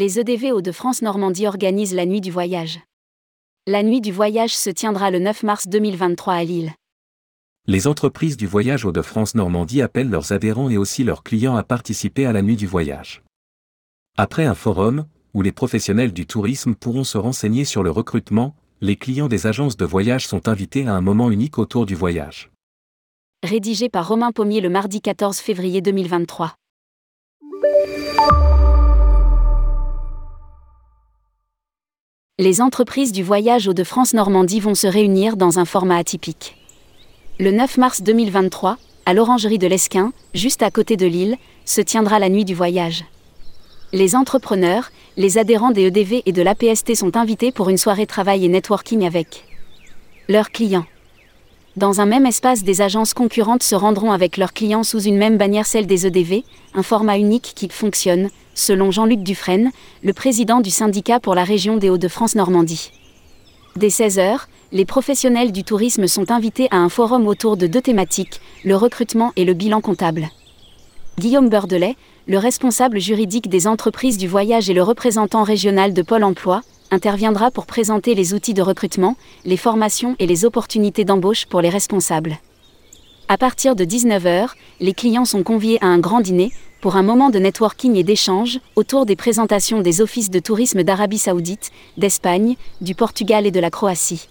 Les EDV Hauts-de-France Normandie organisent la nuit du voyage. La nuit du voyage se tiendra le 9 mars 2023 à Lille. Les entreprises du voyage Hauts-de-France Normandie appellent leurs adhérents et aussi leurs clients à participer à la nuit du voyage. Après un forum, où les professionnels du tourisme pourront se renseigner sur le recrutement, les clients des agences de voyage sont invités à un moment unique autour du voyage. Rédigé par Romain Pommier le mardi 14 février 2023. Les entreprises du voyage Hauts de France Normandie vont se réunir dans un format atypique. Le 9 mars 2023, à l'Orangerie de l'Esquin, juste à côté de Lille, se tiendra la nuit du voyage. Les entrepreneurs, les adhérents des EDV et de l'APST sont invités pour une soirée travail et networking avec leurs clients. Dans un même espace, des agences concurrentes se rendront avec leurs clients sous une même bannière, celle des EDV, un format unique qui fonctionne, selon Jean-Luc Dufresne, le président du syndicat pour la région des Hauts-de-France Normandie. Dès 16h, les professionnels du tourisme sont invités à un forum autour de deux thématiques, le recrutement et le bilan comptable. Guillaume Beurdelet, le responsable juridique des entreprises du voyage et le représentant régional de Pôle Emploi, interviendra pour présenter les outils de recrutement, les formations et les opportunités d'embauche pour les responsables. À partir de 19h, les clients sont conviés à un grand dîner, pour un moment de networking et d'échange, autour des présentations des offices de tourisme d'Arabie saoudite, d'Espagne, du Portugal et de la Croatie.